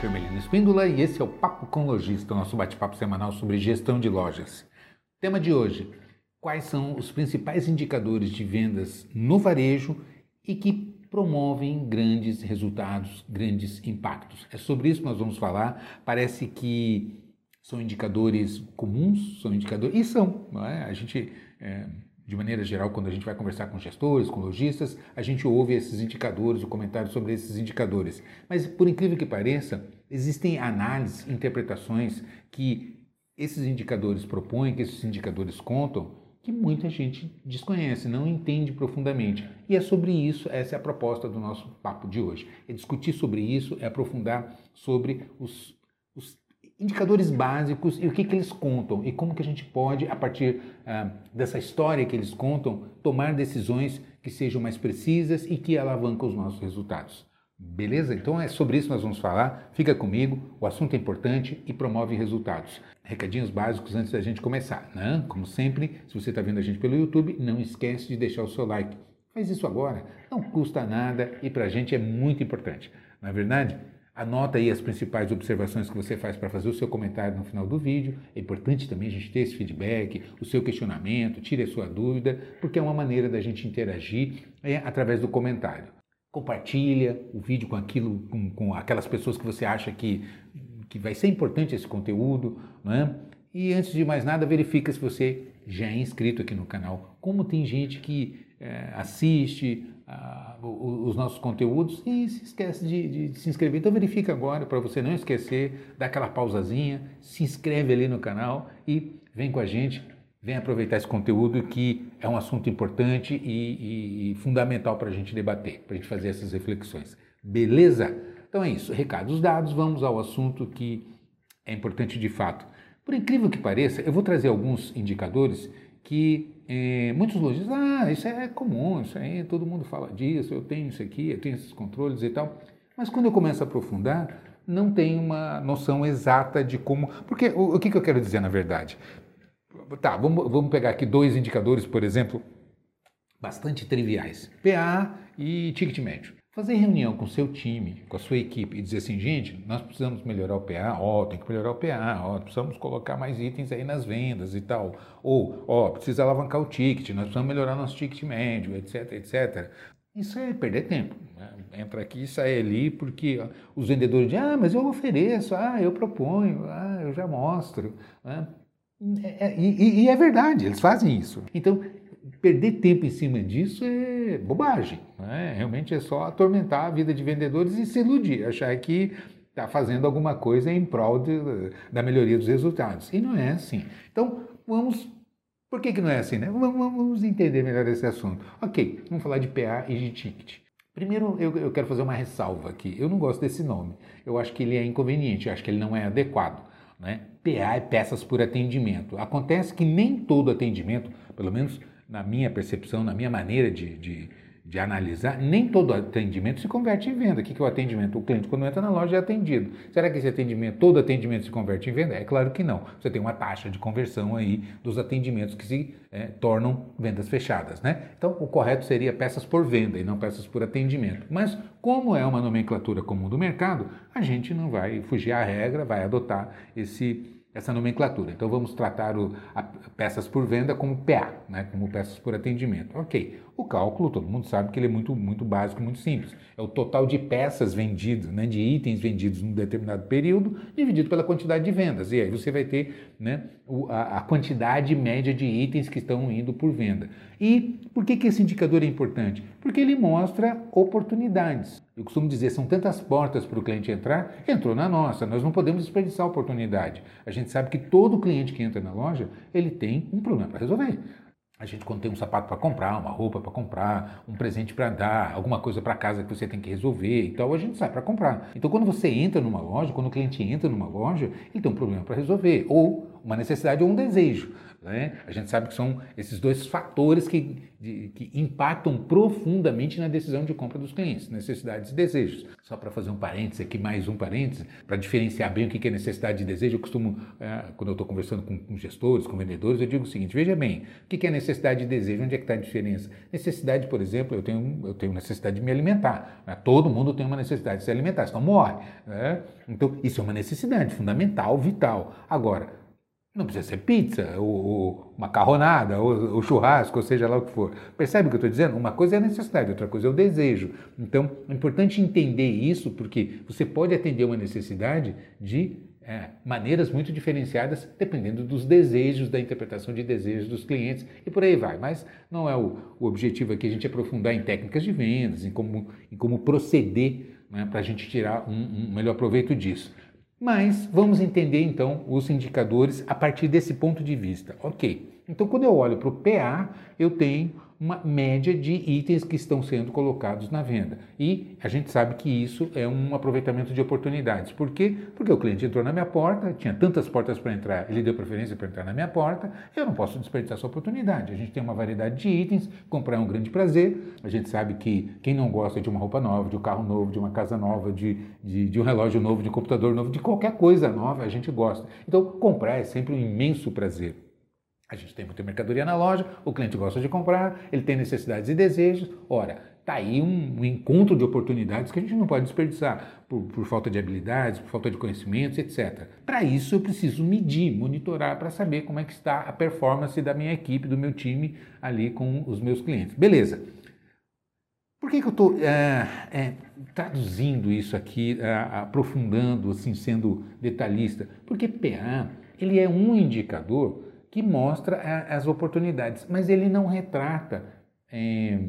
Firmelino Espíndola e esse é o Papo com Lojista, nosso bate-papo semanal sobre gestão de lojas. Tema de hoje: quais são os principais indicadores de vendas no varejo e que promovem grandes resultados, grandes impactos? É sobre isso que nós vamos falar. Parece que são indicadores comuns, são indicadores, e são, não é? A gente. É, de maneira geral, quando a gente vai conversar com gestores, com lojistas, a gente ouve esses indicadores, o comentário sobre esses indicadores. Mas, por incrível que pareça, existem análises, interpretações que esses indicadores propõem, que esses indicadores contam, que muita gente desconhece, não entende profundamente. E é sobre isso, essa é a proposta do nosso papo de hoje. É discutir sobre isso, é aprofundar sobre os, indicadores básicos e o que, que eles contam e como que a gente pode, a partir ah, dessa história que eles contam, tomar decisões que sejam mais precisas e que alavancam os nossos resultados. Beleza? Então é sobre isso que nós vamos falar. Fica comigo, o assunto é importante e promove resultados. Recadinhos básicos antes da gente começar. Né? Como sempre, se você está vendo a gente pelo YouTube, não esquece de deixar o seu like. Faz isso agora, não custa nada e para a gente é muito importante. Não é verdade? Anota aí as principais observações que você faz para fazer o seu comentário no final do vídeo. É importante também a gente ter esse feedback, o seu questionamento, tire a sua dúvida, porque é uma maneira da gente interagir é, através do comentário. Compartilha o vídeo com aquilo, com, com aquelas pessoas que você acha que, que vai ser importante esse conteúdo, não é? E antes de mais nada, verifica se você já é inscrito aqui no canal. Como tem gente que é, assiste, os nossos conteúdos e se esquece de, de se inscrever. Então verifica agora para você não esquecer, dá aquela pausazinha, se inscreve ali no canal e vem com a gente, vem aproveitar esse conteúdo que é um assunto importante e, e, e fundamental para a gente debater, para a gente fazer essas reflexões. Beleza? Então é isso, recados dados, vamos ao assunto que é importante de fato. Por incrível que pareça, eu vou trazer alguns indicadores que muitos lojistas, ah, isso é comum, isso aí todo mundo fala disso, eu tenho isso aqui, eu tenho esses controles e tal. Mas quando eu começo a aprofundar, não tem uma noção exata de como. Porque o, o que, que eu quero dizer na verdade? Tá, vamos, vamos pegar aqui dois indicadores, por exemplo, bastante triviais: PA e ticket médio. Fazer reunião com o seu time, com a sua equipe e dizer assim, gente, nós precisamos melhorar o PA, ó, tem que melhorar o PA, ó, precisamos colocar mais itens aí nas vendas e tal. Ou, ó, precisa alavancar o ticket, nós precisamos melhorar nosso ticket médio, etc, etc. Isso é perder tempo. Né? Entra aqui e sai ali porque os vendedores dizem, ah, mas eu ofereço, ah, eu proponho, ah, eu já mostro. Né? É, é, e, e, é verdade, eles fazem isso. Então, perder tempo em cima disso é bobagem. Né? Realmente é só atormentar a vida de vendedores e se iludir, achar que está fazendo alguma coisa em prol de, da melhoria dos resultados. E não é assim. Então, vamos. Por que, que não é assim? Né? Vamos, entender melhor esse assunto. Ok, vamos falar de PA e de ticket. Primeiro, eu, eu quero fazer uma ressalva aqui. Eu não gosto desse nome. Eu acho que ele é inconveniente, eu acho que ele não é adequado. Né? PA é peças por atendimento. Acontece que nem todo atendimento, pelo menos na minha percepção, na minha maneira de, de, de, analisar, nem todo atendimento se converte em venda. O que é o atendimento? O cliente, quando entra na loja, é atendido. Será que esse atendimento, todo atendimento se converte em venda? É claro que não. Você tem uma taxa de conversão aí dos atendimentos que se é, tornam vendas fechadas, né? Então, o correto seria peças por venda e não peças por atendimento. Mas, como é uma nomenclatura comum do mercado, a gente não vai fugir à regra, vai adotar esse essa nomenclatura. Então vamos tratar o, a, peças por venda como PA, né, como peças por atendimento. Ok, o cálculo todo mundo sabe que ele é muito, muito básico, muito simples. É o total de peças vendidas, né, de itens vendidos num determinado período, dividido pela quantidade de vendas. E aí você vai ter né, a, quantidade média de itens que estão indo por venda. E por que, que esse indicador é importante? Porque ele mostra oportunidades. Eu costumo dizer, são tantas portas para o cliente entrar, entrou na nossa, nós não podemos desperdiçar a oportunidade. A gente sabe que todo cliente que entra na loja, ele tem um problema para resolver. A gente, quando tem um sapato para comprar, uma roupa para comprar, um presente para dar, alguma coisa para casa que você tem que resolver e tal, a gente sai para comprar. Então, quando você entra numa loja, quando o cliente entra numa loja, ele tem um problema para resolver. Ou uma necessidade ou um desejo. Né? A gente sabe que são esses dois fatores que, de, que impactam profundamente na decisão de compra dos clientes, necessidades e desejos. Só para fazer um parênteses aqui, mais um parênteses, para diferenciar bem o que é necessidade e desejo, eu costumo, é, quando eu estou conversando com, com, gestores, com vendedores, eu digo o seguinte: veja bem, o que é necessidade e desejo? Onde é que está a diferença? Necessidade, por exemplo, eu tenho, eu tenho necessidade de me alimentar. Né? Todo mundo tem uma necessidade de se alimentar, senão morre. Né? Então, isso é uma necessidade fundamental, vital. Agora, não precisa ser pizza, ou, ou macarronada, ou, ou, churrasco, ou seja lá o que for. Percebe o que eu estou dizendo? Uma coisa é a necessidade, outra coisa é o desejo. Então, é importante entender isso, porque você pode atender uma necessidade de é, maneiras muito diferenciadas, dependendo dos desejos, da interpretação de desejos dos clientes e por aí vai. Mas não é o, o objetivo aqui a gente aprofundar em técnicas de vendas, em como, em como proceder né, para a gente tirar um, um melhor proveito disso. Mas vamos entender então os indicadores a partir desse ponto de vista. Ok, então quando eu olho para o PA, eu tenho uma média de itens que estão sendo colocados na venda. E a gente sabe que isso é um aproveitamento de oportunidades. Por quê? Porque o cliente entrou na minha porta, tinha tantas portas para entrar, ele deu preferência para entrar na minha porta, eu não posso desperdiçar essa oportunidade. A gente tem uma variedade de itens, comprar é um grande prazer. A gente sabe que quem não gosta de uma roupa nova, de um carro novo, de uma casa nova, de, de, de um relógio novo, de um computador novo, de qualquer coisa nova, a gente gosta. Então, comprar é sempre um imenso prazer. A gente tem muita mercadoria na loja, o cliente gosta de comprar, ele tem necessidades e desejos. Ora, está aí um, encontro de oportunidades que a gente não pode desperdiçar por, por falta de habilidades, por falta de conhecimentos, etc. Para isso eu preciso medir, monitorar para saber como é que está a performance da minha equipe, do meu time ali com os meus clientes. Beleza. Por que, que eu estou é, é, traduzindo isso aqui, é, aprofundando, assim, sendo detalhista? Porque PA ele é um indicador que mostra a, as oportunidades, mas ele não retrata é,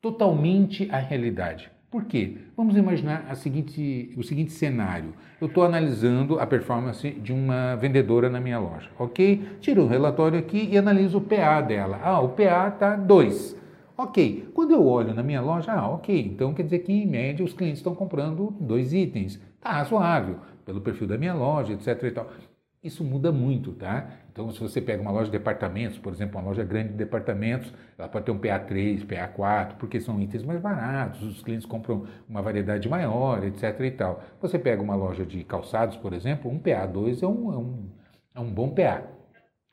totalmente a realidade. Por quê? Vamos imaginar seguinte, o seguinte cenário. Eu estou analisando a performance de uma vendedora na minha loja, ok? Tiro o um relatório aqui e analiso o PA dela. Ah, o PA está 2. Ok. Quando eu olho na minha loja, ah, ok. Então quer dizer que em média os clientes estão comprando dois itens. Está razoável, pelo perfil da minha loja, etc. E tal. Isso muda muito, tá? Então, se você pega uma loja de departamentos, por exemplo, uma loja grande de departamentos, ela pode ter um PA3, PA4, porque são itens mais baratos, os clientes compram uma variedade maior, etc. e tal. Você pega uma loja de calçados, por exemplo, um PA2 é um, é um, é um bom PA.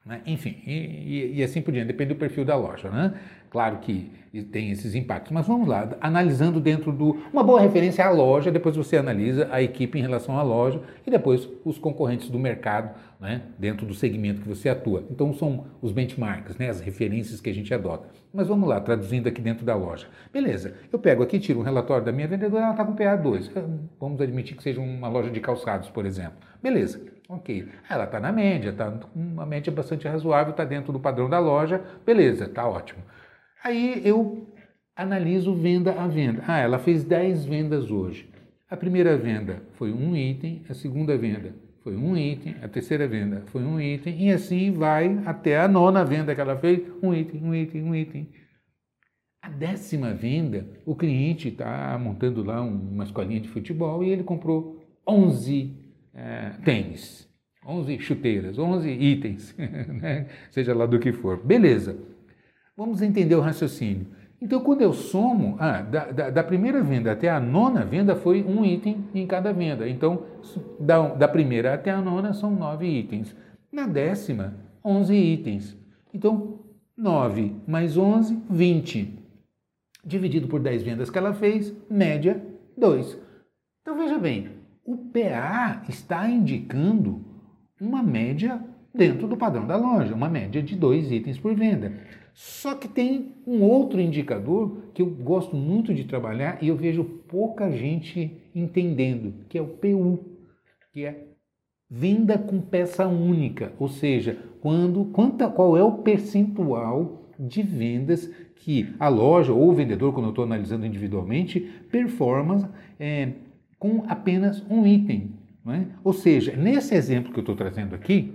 Né? Enfim, e, e, e, assim por diante, depende do perfil da loja. Né? Claro que tem esses impactos, mas vamos lá, analisando dentro do. Uma boa referência é a loja, depois você analisa a equipe em relação à loja e depois os concorrentes do mercado né, dentro do segmento que você atua. Então são os benchmarks, né, as referências que a gente adota. Mas vamos lá, traduzindo aqui dentro da loja. Beleza, eu pego aqui, tiro um relatório da minha vendedora, ela está com PA2. Vamos admitir que seja uma loja de calçados, por exemplo. Beleza, ok. Ela está na média, está uma média bastante razoável, está dentro do padrão da loja. Beleza, está ótimo. Aí eu analiso venda a venda. Ah, ela fez 10 vendas hoje. A primeira venda foi um item, a segunda venda foi um item, a terceira venda foi um item, e assim vai até a nona venda que ela fez, um item, um item, um item. A décima venda, o cliente está montando lá uma escolinha de futebol e ele comprou 11 é, tênis, 11 chuteiras, 11 itens, né? seja lá do que for. Beleza. Vamos entender o raciocínio. Então, quando eu somo, ah, da, da, da, primeira venda até a nona venda foi um item em cada venda. Então, da, da primeira até a nona são nove itens. Na décima, onze itens. Então, nove mais onze, vinte. Dividido por dez vendas que ela fez, média, dois. Então, veja bem, o PA está indicando uma média dentro do padrão da loja, uma média de dois itens por venda. Só que tem um outro indicador que eu gosto muito de trabalhar e eu vejo pouca gente entendendo, que é o PU, que é venda com peça única, ou seja, quando quanta, qual é o percentual de vendas que a loja ou o vendedor, quando eu estou analisando individualmente, performa é, com apenas um item. É? Ou seja, nesse exemplo que eu estou trazendo aqui,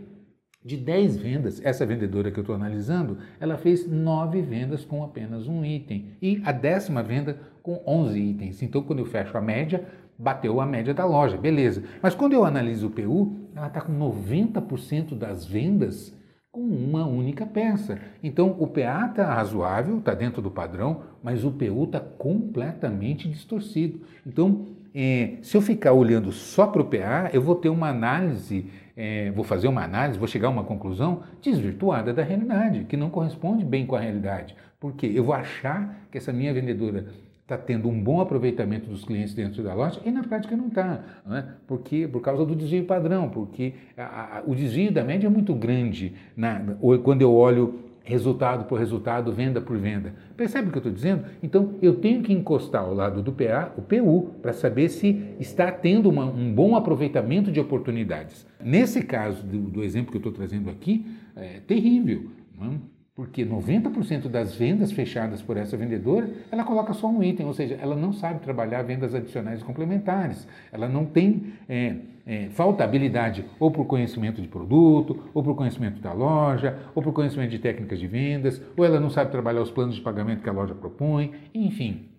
de 10 vendas, essa vendedora que eu estou analisando, ela fez 9 vendas com apenas um item. E a décima venda com 11 itens. Então, quando eu fecho a média, bateu a média da loja, beleza. Mas quando eu analiso o PU, ela está com 90% das vendas com uma única peça. Então o PA está razoável, está dentro do padrão, mas o PU está completamente distorcido. Então, é, se eu ficar olhando só para o PA, eu vou ter uma análise, é, vou fazer uma análise, vou chegar a uma conclusão desvirtuada da realidade, que não corresponde bem com a realidade. Porque eu vou achar que essa minha vendedora está tendo um bom aproveitamento dos clientes dentro da loja e na prática não está, né? porque por causa do desvio padrão, porque a, a, o desvio da média é muito grande na, quando eu olho resultado por resultado, venda por venda. Percebe o que eu estou dizendo? Então eu tenho que encostar ao lado do PA, o PU, para saber se está tendo uma, um bom aproveitamento de oportunidades. Nesse caso do, do exemplo que eu estou trazendo aqui, é terrível. Não é? Porque 90% das vendas fechadas por essa vendedora, ela coloca só um item, ou seja, ela não sabe trabalhar vendas adicionais e complementares. Ela não tem, é, é, falta habilidade ou por conhecimento de produto, ou por conhecimento da loja, ou por conhecimento de técnicas de vendas, ou ela não sabe trabalhar os planos de pagamento que a loja propõe, enfim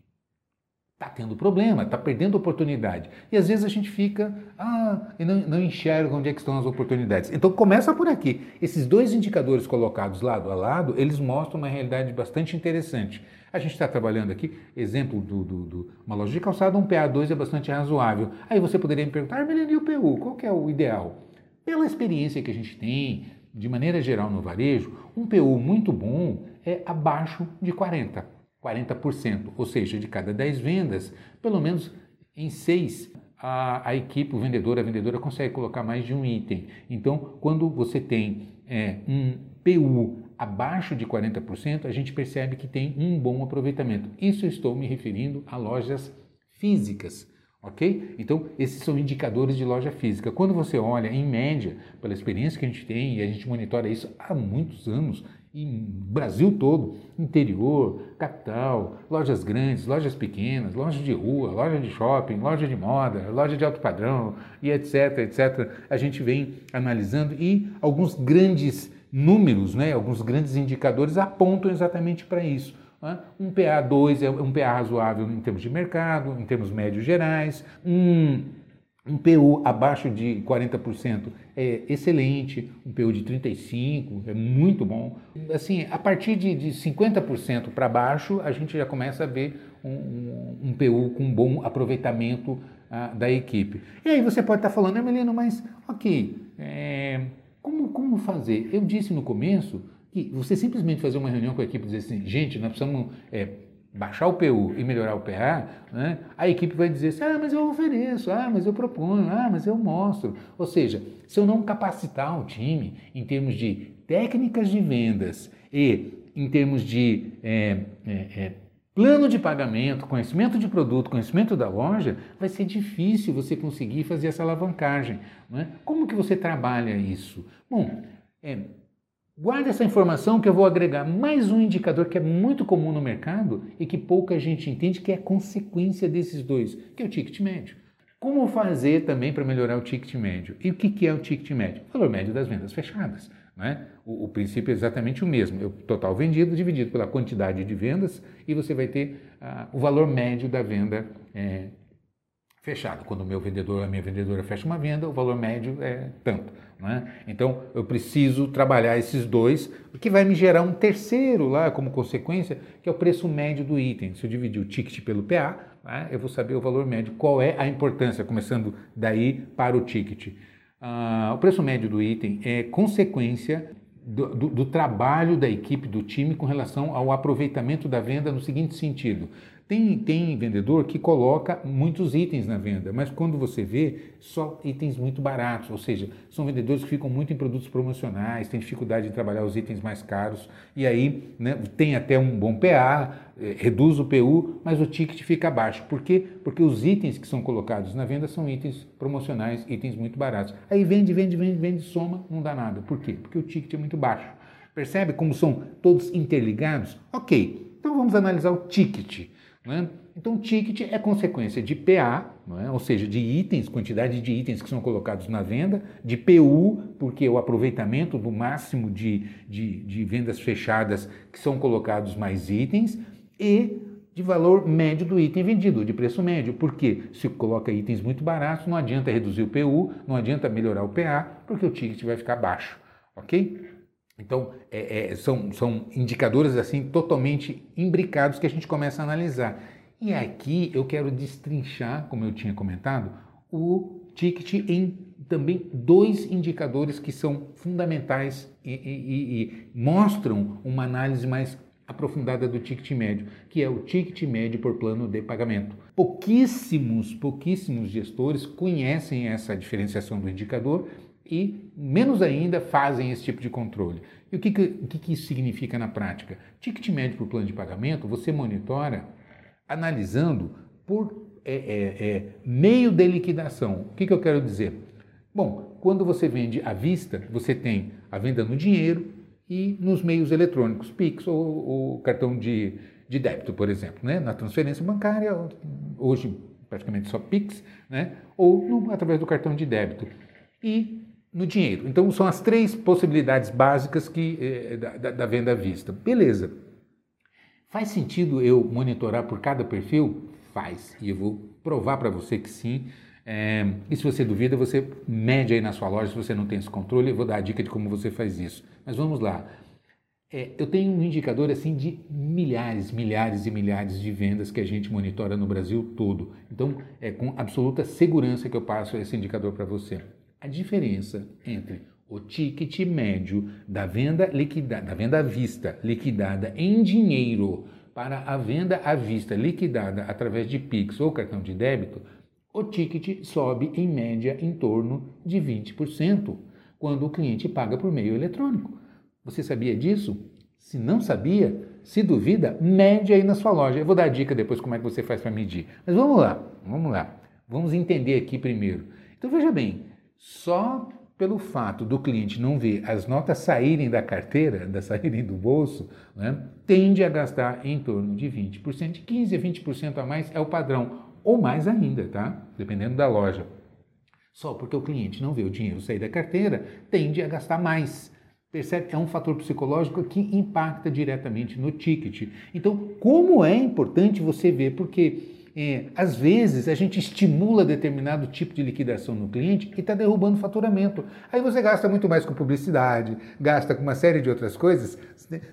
está tendo problema, está perdendo oportunidade. E às vezes a gente fica, ah, e não, não enxerga onde é que estão as oportunidades. Então começa por aqui. Esses dois indicadores colocados lado a lado, eles mostram uma realidade bastante interessante. A gente está trabalhando aqui, exemplo do, do, do, uma loja de calçado, um PA2 é bastante razoável. Aí você poderia me perguntar, ah, e o PU, qual que é o ideal? Pela experiência que a gente tem, de maneira geral no varejo, um PU muito bom é abaixo de 40. 40%, ou seja, de cada 10 vendas, pelo menos em 6 a, a equipe, o vendedor, a vendedora consegue colocar mais de um item. Então, quando você tem é, um PU abaixo de 40%, a gente percebe que tem um bom aproveitamento. Isso eu estou me referindo a lojas físicas. Ok? Então, esses são indicadores de loja física. Quando você olha, em média, pela experiência que a gente tem, e a gente monitora isso há muitos anos, e Brasil todo, interior, capital, lojas grandes, lojas pequenas, lojas de rua, loja de shopping, loja de moda, loja de alto padrão e etc, etc. A gente vem analisando e alguns grandes números, né, alguns grandes indicadores apontam exatamente para isso. Né? Um PA2 é um PA razoável em termos de mercado, em termos médios gerais, um um PU abaixo de 40% é excelente, um PU de 35% é muito bom. Assim, a partir de, de 50% para baixo, a gente já começa a ver um, um, um PU com bom aproveitamento ah, da equipe. E aí você pode estar falando, Emelino, mas ok, é, como, como fazer? Eu disse no começo que você simplesmente fazer uma reunião com a equipe e dizer assim, gente, nós precisamos é, baixar o PU e melhorar o PA, né, a equipe vai dizer assim, ah, mas eu ofereço, ah, mas eu proponho, ah, mas eu mostro. Ou seja, se eu não capacitar o time em termos de técnicas de vendas e em termos de é, é, é, plano de pagamento, conhecimento de produto, conhecimento da loja, vai ser difícil você conseguir fazer essa alavancagem. Né? Como que você trabalha isso? Bom, é, Guarde essa informação que eu vou agregar mais um indicador que é muito comum no mercado e que pouca gente entende, que é consequência desses dois, que é o ticket médio. Como fazer também para melhorar o ticket médio? E o que, é o ticket médio? O valor médio das vendas fechadas. Né? O, o, princípio é exatamente o mesmo, é o total vendido dividido pela quantidade de vendas e você vai ter ah, o valor médio da venda é, fechado. Quando o meu vendedor, a minha vendedora fecha uma venda, o valor médio é tanto. Né? Então eu preciso trabalhar esses dois, o que vai me gerar um terceiro lá como consequência, que é o preço médio do item. Se eu dividir o ticket pelo PA, né, eu vou saber o valor médio, qual é a importância, começando daí para o ticket. Ah, o preço médio do item é consequência do, do, do, trabalho da equipe, do time com relação ao aproveitamento da venda no seguinte sentido: tem, tem vendedor que coloca muitos itens na venda, mas quando você vê, só itens muito baratos, ou seja, são vendedores que ficam muito em produtos promocionais, têm dificuldade de trabalhar os itens mais caros, e aí né, tem até um bom PA, é, reduz o PU, mas o ticket fica baixo. Por quê? Porque os itens que são colocados na venda são itens promocionais, itens muito baratos. Aí vende, vende, vende, vende, soma, não dá nada. Por quê? Porque o ticket é muito baixo. Percebe como são todos interligados? Ok, então vamos analisar o ticket. Né? Então, ticket é consequência de PA, é? ou seja, de itens, quantidade de itens que são colocados na venda, de PU, porque o aproveitamento do máximo de, de, de vendas fechadas que são colocados mais itens, e de valor médio do item vendido, de preço médio. Porque se coloca itens muito baratos, não adianta reduzir o PU, não adianta melhorar o PA, porque o ticket vai ficar baixo, ok? Então, é, é, são, são indicadores assim totalmente imbricados que a gente começa a analisar. E aqui eu quero destrinchar, como eu tinha comentado, o ticket em também dois indicadores que são fundamentais e, e, e mostram uma análise mais aprofundada do ticket médio, que é o ticket médio por plano de pagamento. Pouquíssimos, pouquíssimos gestores conhecem essa diferenciação do indicador e, menos ainda, fazem esse tipo de controle. E o que, que, o que, que isso significa na prática? Ticket médio por plano de pagamento você monitora analisando por é, é, é, meio de liquidação. O que, que eu quero dizer? Bom, quando você vende à vista, você tem a venda no dinheiro, e nos meios eletrônicos, Pix ou, ou cartão de, de débito, por exemplo. Né? Na transferência bancária, hoje praticamente só Pix, né? ou no, através do cartão de débito. E no dinheiro. Então, são as três possibilidades básicas que, eh, da, da venda à vista. Beleza. Faz sentido eu monitorar por cada perfil? Faz. E eu vou provar para você que sim. É, e se você duvida, você mede aí na sua loja, se você não tem esse controle, eu vou dar a dica de como você faz isso. Mas vamos lá. É, eu tenho um indicador assim de milhares, milhares e milhares de vendas que a gente monitora no Brasil todo. Então, é com absoluta segurança que eu passo esse indicador para você. A diferença entre o ticket médio da venda liquidada, da venda à vista liquidada em dinheiro para a venda à vista liquidada através de Pix ou cartão de débito o ticket sobe em média em torno de 20% quando o cliente paga por meio eletrônico. Você sabia disso? Se não sabia, se duvida, mede aí na sua loja. Eu vou dar a dica depois como é que você faz para medir. Mas vamos lá, vamos lá. Vamos entender aqui primeiro. Então veja bem, só pelo fato do cliente não ver as notas saírem da carteira, da saírem do bolso, né, tende a gastar em torno de 20%, de 15% a 20% a mais é o padrão ou mais ainda, tá? Dependendo da loja. Só porque o cliente não vê o dinheiro sair da carteira, tende a gastar mais. Percebe? É um fator psicológico que impacta diretamente no ticket. Então, como é importante você ver, porque é, às vezes a gente estimula determinado tipo de liquidação no cliente e está derrubando o faturamento. Aí você gasta muito mais com publicidade, gasta com uma série de outras coisas,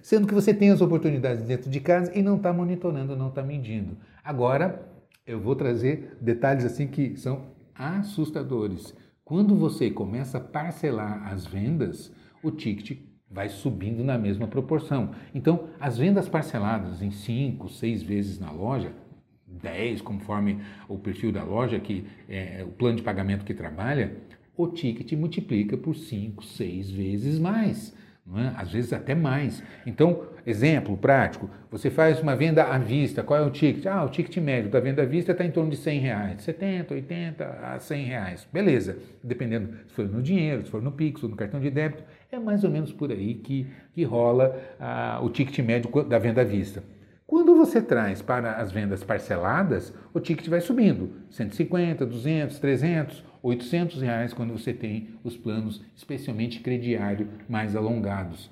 sendo que você tem as oportunidades dentro de casa e não está monitorando, não está medindo. Agora, eu vou trazer detalhes assim que são assustadores. Quando você começa a parcelar as vendas, o ticket vai subindo na mesma proporção. Então, as vendas parceladas em 5, 6 vezes na loja, 10, conforme o perfil da loja, que é o plano de pagamento que trabalha, o ticket multiplica por 5, 6 vezes mais é? às vezes até mais. Então, exemplo prático, você faz uma venda à vista, qual é o ticket? Ah, o ticket médio da venda à vista está em torno de 100 reais, 70, 80 a 100 reais. Beleza, dependendo se for no dinheiro, se for no Pix ou no cartão de débito, é mais ou menos por aí que, que rola ah, o ticket médio da venda à vista. Quando você traz para as vendas parceladas, o ticket vai subindo, 150, 200, 300, 800 reais quando você tem os planos, especialmente crediário, mais alongados.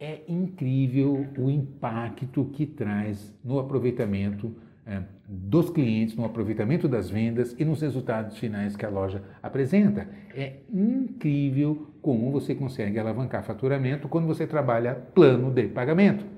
É incrível o impacto que traz no aproveitamento é, dos clientes, no aproveitamento das vendas e nos resultados finais que a loja apresenta. É incrível como você consegue alavancar faturamento quando você trabalha plano de pagamento.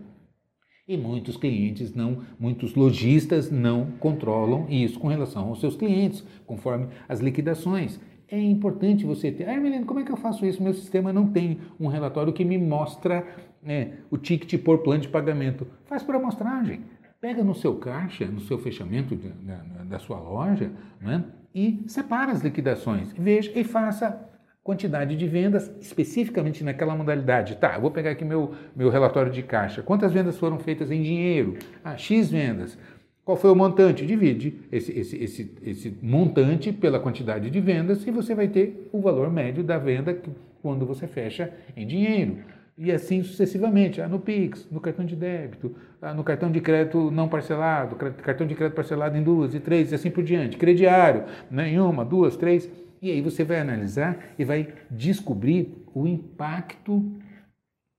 E muitos clientes não, muitos lojistas não controlam isso com relação aos seus clientes, conforme as liquidações. É importante você ter. Ah, Melina, como é que eu faço isso? Meu sistema não tem um relatório que me mostra é, o ticket por plano de pagamento. Faz por amostragem. Pega no seu caixa, no seu fechamento da, da sua loja, né, e separa as liquidações. Veja e faça quantidade de vendas especificamente naquela modalidade. Tá, vou pegar aqui meu, meu relatório de caixa. Quantas vendas foram feitas em dinheiro? Ah, X vendas. Qual foi o montante? Divide esse, esse, esse, esse montante pela quantidade de vendas e você vai ter o valor médio da venda quando você fecha em dinheiro. E assim sucessivamente, ah, no Pix, no cartão de débito, ah, no cartão de crédito não parcelado, cartão de crédito parcelado em duas e três e assim por diante, crediário, né, em uma, duas, três. E aí você vai analisar e vai descobrir o impacto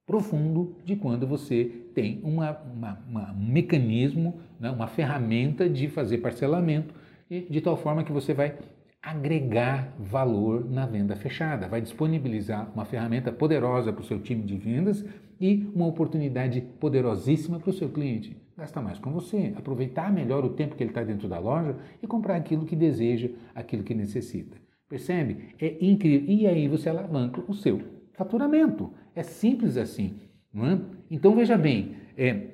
profundo de quando você tem uma, uma, uma um mecanismo, né, uma ferramenta de fazer parcelamento, de tal forma que você vai agregar valor na venda fechada, vai disponibilizar uma ferramenta poderosa para o seu time de vendas e uma oportunidade poderosíssima para o seu cliente. Gastar mais com você, aproveitar melhor o tempo que ele está dentro da loja e comprar aquilo que deseja, aquilo que necessita. Percebe? É incrível. E aí você alavanca o seu faturamento. É simples assim. Não é? Então veja bem, é,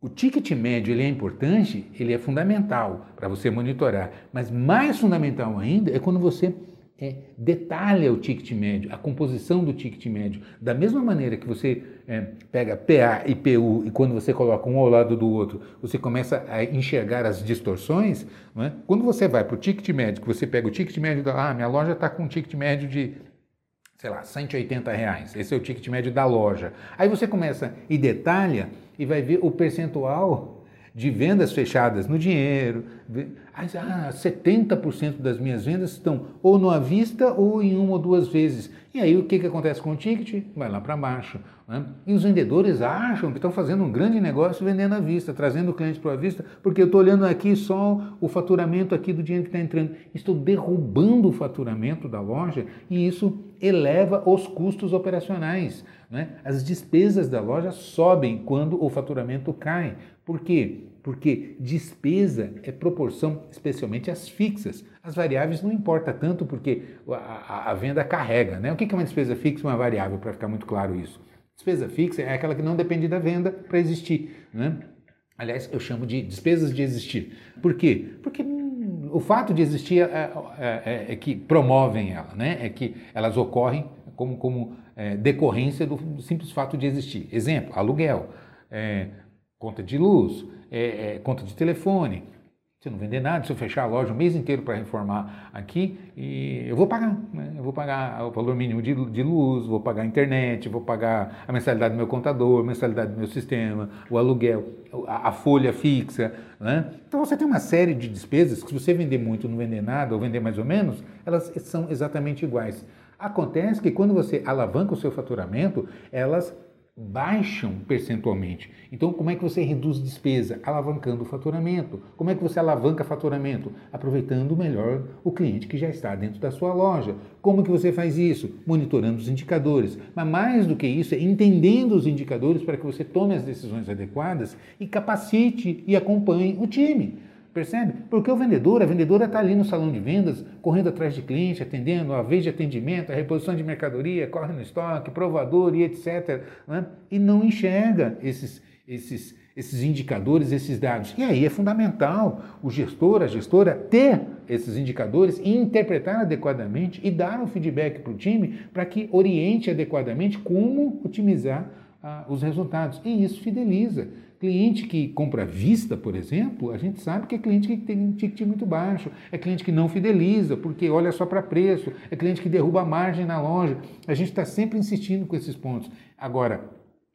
o ticket médio ele é importante, ele é fundamental para você monitorar, mas mais fundamental ainda é quando você é, detalha o ticket médio, a composição do ticket médio. Da mesma maneira que você é, pega PA e PU e quando você coloca um ao lado do outro, você começa a enxergar as distorções. É? Quando você vai para o ticket médio, que você pega o ticket médio da. Ah, minha loja está com um ticket médio de sei lá, 180 reais. Esse é o ticket médio da loja. Aí você começa e detalha e vai ver o percentual de vendas fechadas no dinheiro. Ah, 70% das minhas vendas estão ou no à vista ou em uma ou duas vezes. E aí o que, que acontece com o ticket? Vai lá para baixo. Né? E os vendedores acham que estão fazendo um grande negócio vendendo à vista, trazendo o cliente para a vista, porque eu estou olhando aqui só o faturamento aqui do dinheiro que está entrando. Estou derrubando o faturamento da loja e isso eleva os custos operacionais. Né? As despesas da loja sobem quando o faturamento cai. Por quê? Porque despesa é proporção, especialmente as fixas. As variáveis não importa tanto porque a, a, a venda carrega. Né? O que é uma despesa fixa e uma variável, para ficar muito claro isso? Despesa fixa é aquela que não depende da venda para existir. Né? Aliás, eu chamo de despesas de existir. Por quê? Porque hum, o fato de existir é, é, é, é que promovem ela, né? é que elas ocorrem como, como é, decorrência do simples fato de existir. Exemplo, aluguel, é, conta de luz, é, é, conta de telefone. Se eu não vender nada, se eu fechar a loja o mês inteiro para reformar aqui, e eu vou pagar. Né? Eu vou pagar o valor mínimo de, de, luz, vou pagar a internet, vou pagar a mensalidade do meu contador, a mensalidade do meu sistema, o aluguel, a, a folha fixa. Né? Então você tem uma série de despesas que se você vender muito não vender nada, ou vender mais ou menos, elas são exatamente iguais. Acontece que quando você alavanca o seu faturamento, elas baixam percentualmente. Então, como é que você reduz despesa? Alavancando o faturamento. Como é que você alavanca faturamento? Aproveitando melhor o cliente que já está dentro da sua loja. Como que você faz isso? Monitorando os indicadores. Mas mais do que isso, é entendendo os indicadores para que você tome as decisões adequadas e capacite e acompanhe o time. Percebe? Porque o vendedor, a vendedora está ali no salão de vendas, correndo atrás de cliente, atendendo, a vez de atendimento, a reposição de mercadoria, corre no estoque, provador e etc. Né? E não enxerga esses, esses, esses indicadores, esses dados. E aí é fundamental o gestor, a gestora, ter esses indicadores e interpretar adequadamente e dar um feedback para o time para que oriente adequadamente como otimizar ah, os resultados. E isso fideliza. Cliente que compra à vista, por exemplo, a gente sabe que é cliente que tem um ticket muito baixo, é cliente que não fideliza, porque olha só para preço, é cliente que derruba a margem na loja. A gente está sempre insistindo com esses pontos. Agora,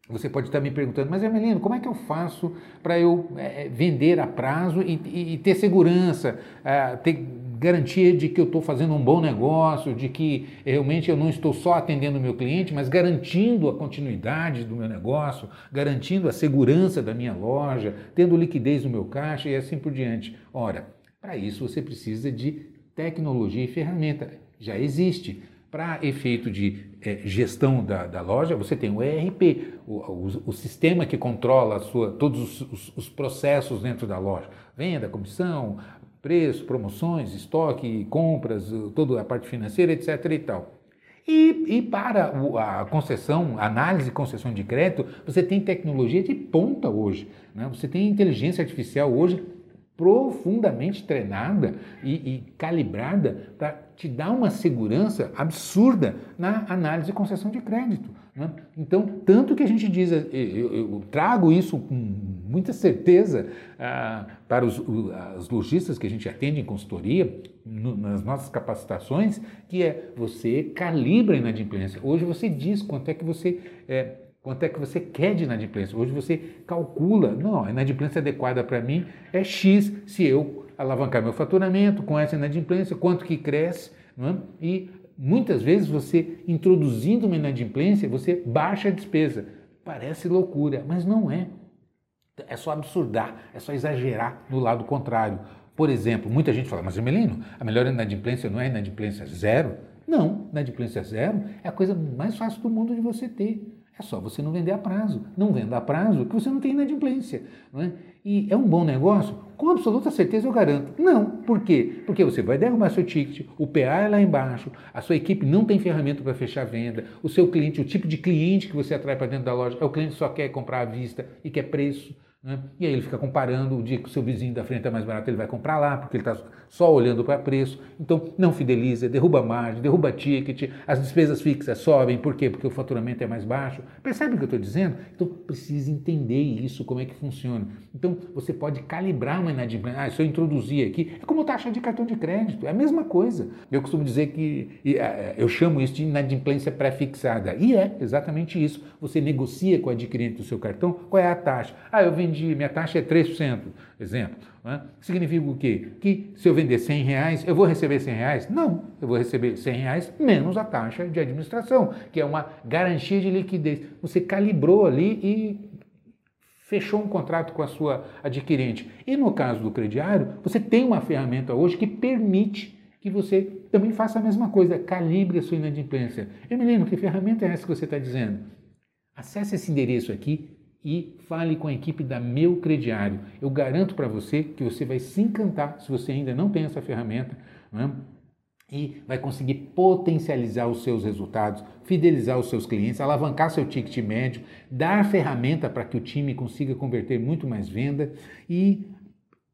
você pode estar me perguntando, mas Emelino, como é que eu faço para eu é, vender a prazo e, e, e ter segurança, é, ter garantia de que eu estou fazendo um bom negócio, de que realmente eu não estou só atendendo o meu cliente, mas garantindo a continuidade do meu negócio, garantindo a segurança da minha loja, tendo liquidez no meu caixa e assim por diante. Ora, para isso você precisa de tecnologia e ferramenta. Já existe. Para efeito de é, gestão da, da, loja, você tem o ERP, o, o, o sistema que controla sua, todos os, os, os processos dentro da loja. Venda, comissão, preço, promoções, estoque, compras, toda a parte financeira, etc. e tal. E, e, para a concessão, análise e concessão de crédito, você tem tecnologia de ponta hoje. Né? Você tem inteligência artificial hoje profundamente treinada e, e calibrada para te dar uma segurança absurda na análise e concessão de crédito. Né? Então, tanto que a gente diz, eu, eu, eu trago isso com muita certeza ah, para os, os lojistas que a gente atende em consultoria, no, nas nossas capacitações, que é você calibra a inadimplência. Hoje você diz quanto é que você é, Quanto é que você quer de inadimplência? Hoje você calcula, não, a inadimplência adequada para mim é X se eu alavancar meu faturamento com essa inadimplência, quanto que cresce, é? e muitas vezes você introduzindo uma inadimplência, você baixa a despesa. Parece loucura, mas não é. É só absurdar, é só exagerar no lado contrário. Por exemplo, muita gente fala, mas Emelino, a melhor inadimplência não é inadimplência zero? Não, inadimplência zero é a coisa mais fácil do mundo de você ter. É só você não vender a prazo. Não venda a prazo que você não tem inadimplência. Não é? E é um bom negócio? Com absoluta certeza eu garanto. Não. Por quê? Porque você vai derrubar seu ticket, o PA é lá embaixo, a sua equipe não tem ferramenta para fechar a venda, o seu cliente, o tipo de cliente que você atrai para dentro da loja é o cliente que só quer comprar à vista e quer preço. Né? E aí ele fica comparando o dia que o seu vizinho da frente é mais barato, ele vai comprar lá, porque ele está só olhando para preço. Então, não fideliza, derruba margem, derruba ticket, as despesas fixas sobem. Por quê? Porque o faturamento é mais baixo. Percebe o que eu estou dizendo? Então, precisa entender isso, como é que funciona. Então, você pode calibrar uma inadimplência. Ah, se eu introduzir aqui, é como taxa de cartão de crédito, é a mesma coisa. Eu costumo dizer que eu chamo isso de inadimplência pré-fixada. E é exatamente isso. Você negocia com o adquirente do seu cartão qual é a taxa. Ah, eu vendi, minha taxa é 3%, exemplo. Né? Significa o quê? Que se eu vender 100 reais, eu vou receber 100 reais? Não, eu vou receber 100 reais menos a taxa de administração, que é uma garantia de liquidez. Você calibrou ali e fechou um contrato com a sua adquirente. E no caso do crediário, você tem uma ferramenta hoje que permite que você também faça a mesma coisa, calibre a sua inadimplência. Emilino, que ferramenta é essa que você está dizendo? Acesse esse endereço aqui, e fale com a equipe da Meu Crediário. Eu garanto para você que você vai se encantar se você ainda não tem essa ferramenta. Né? E vai conseguir potencializar os seus resultados, fidelizar os seus clientes, alavancar seu ticket médio, dar ferramenta para que o time consiga converter muito mais venda e,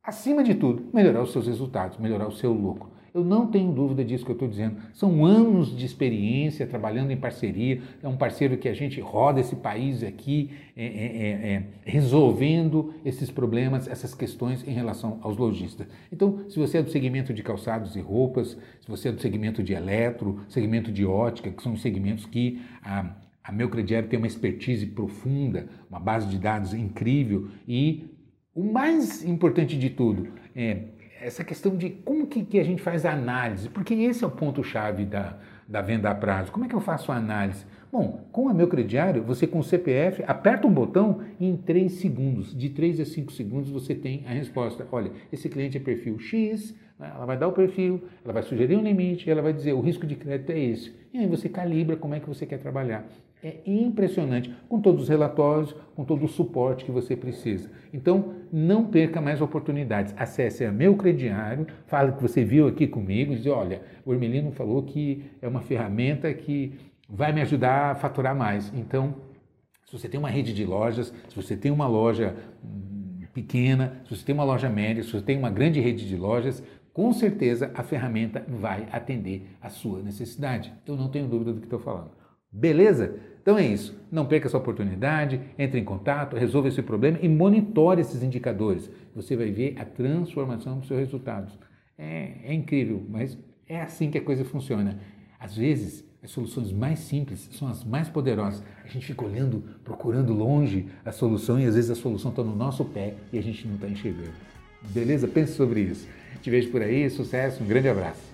acima de tudo, melhorar os seus resultados, melhorar o seu lucro. Eu não tenho dúvida disso que eu estou dizendo. São anos de experiência trabalhando em parceria. É um parceiro que a gente roda esse país aqui, é, é, é, é, resolvendo esses problemas, essas questões em relação aos lojistas. Então, se você é do segmento de calçados e roupas, se você é do segmento de eletro, segmento de ótica, que são segmentos que a, a Meu Crediário tem uma expertise profunda, uma base de dados incrível e o mais importante de tudo é essa questão de como que, que a gente faz a análise, porque esse é o ponto-chave da, da venda a prazo. Como é que eu faço a análise? Bom, com a meu crediário, você com o CPF aperta um botão e em 3 segundos, de 3 a 5 segundos, você tem a resposta. Olha, esse cliente é perfil X, né? ela vai dar o perfil, ela vai sugerir um limite, ela vai dizer o risco de crédito é esse. E aí você calibra como é que você quer trabalhar. É impressionante, com todos os relatórios, com todo o suporte que você precisa. Então, não perca mais oportunidades. Acesse a Meu Crediário, fale que você viu aqui comigo e diz, olha, o Hermelino falou que é uma ferramenta que vai me ajudar a faturar mais. Então, se você tem uma rede de lojas, se você tem uma loja hum, pequena, se você tem uma loja média, se você tem uma grande rede de lojas, com certeza a ferramenta vai atender a sua necessidade. Eu não tenho dúvida do que estou falando. Beleza? Então é isso. Não perca essa oportunidade, entre em contato, resolva esse problema e monitore esses indicadores. Você vai ver a transformação dos seus resultados. É, é incrível, mas é assim que a coisa funciona. Às vezes, as soluções mais simples são as mais poderosas. A gente fica olhando, procurando longe a solução e às vezes a solução está no nosso pé e a gente não está enxergando. Beleza? Pense sobre isso. Te vejo por aí, sucesso, um grande abraço.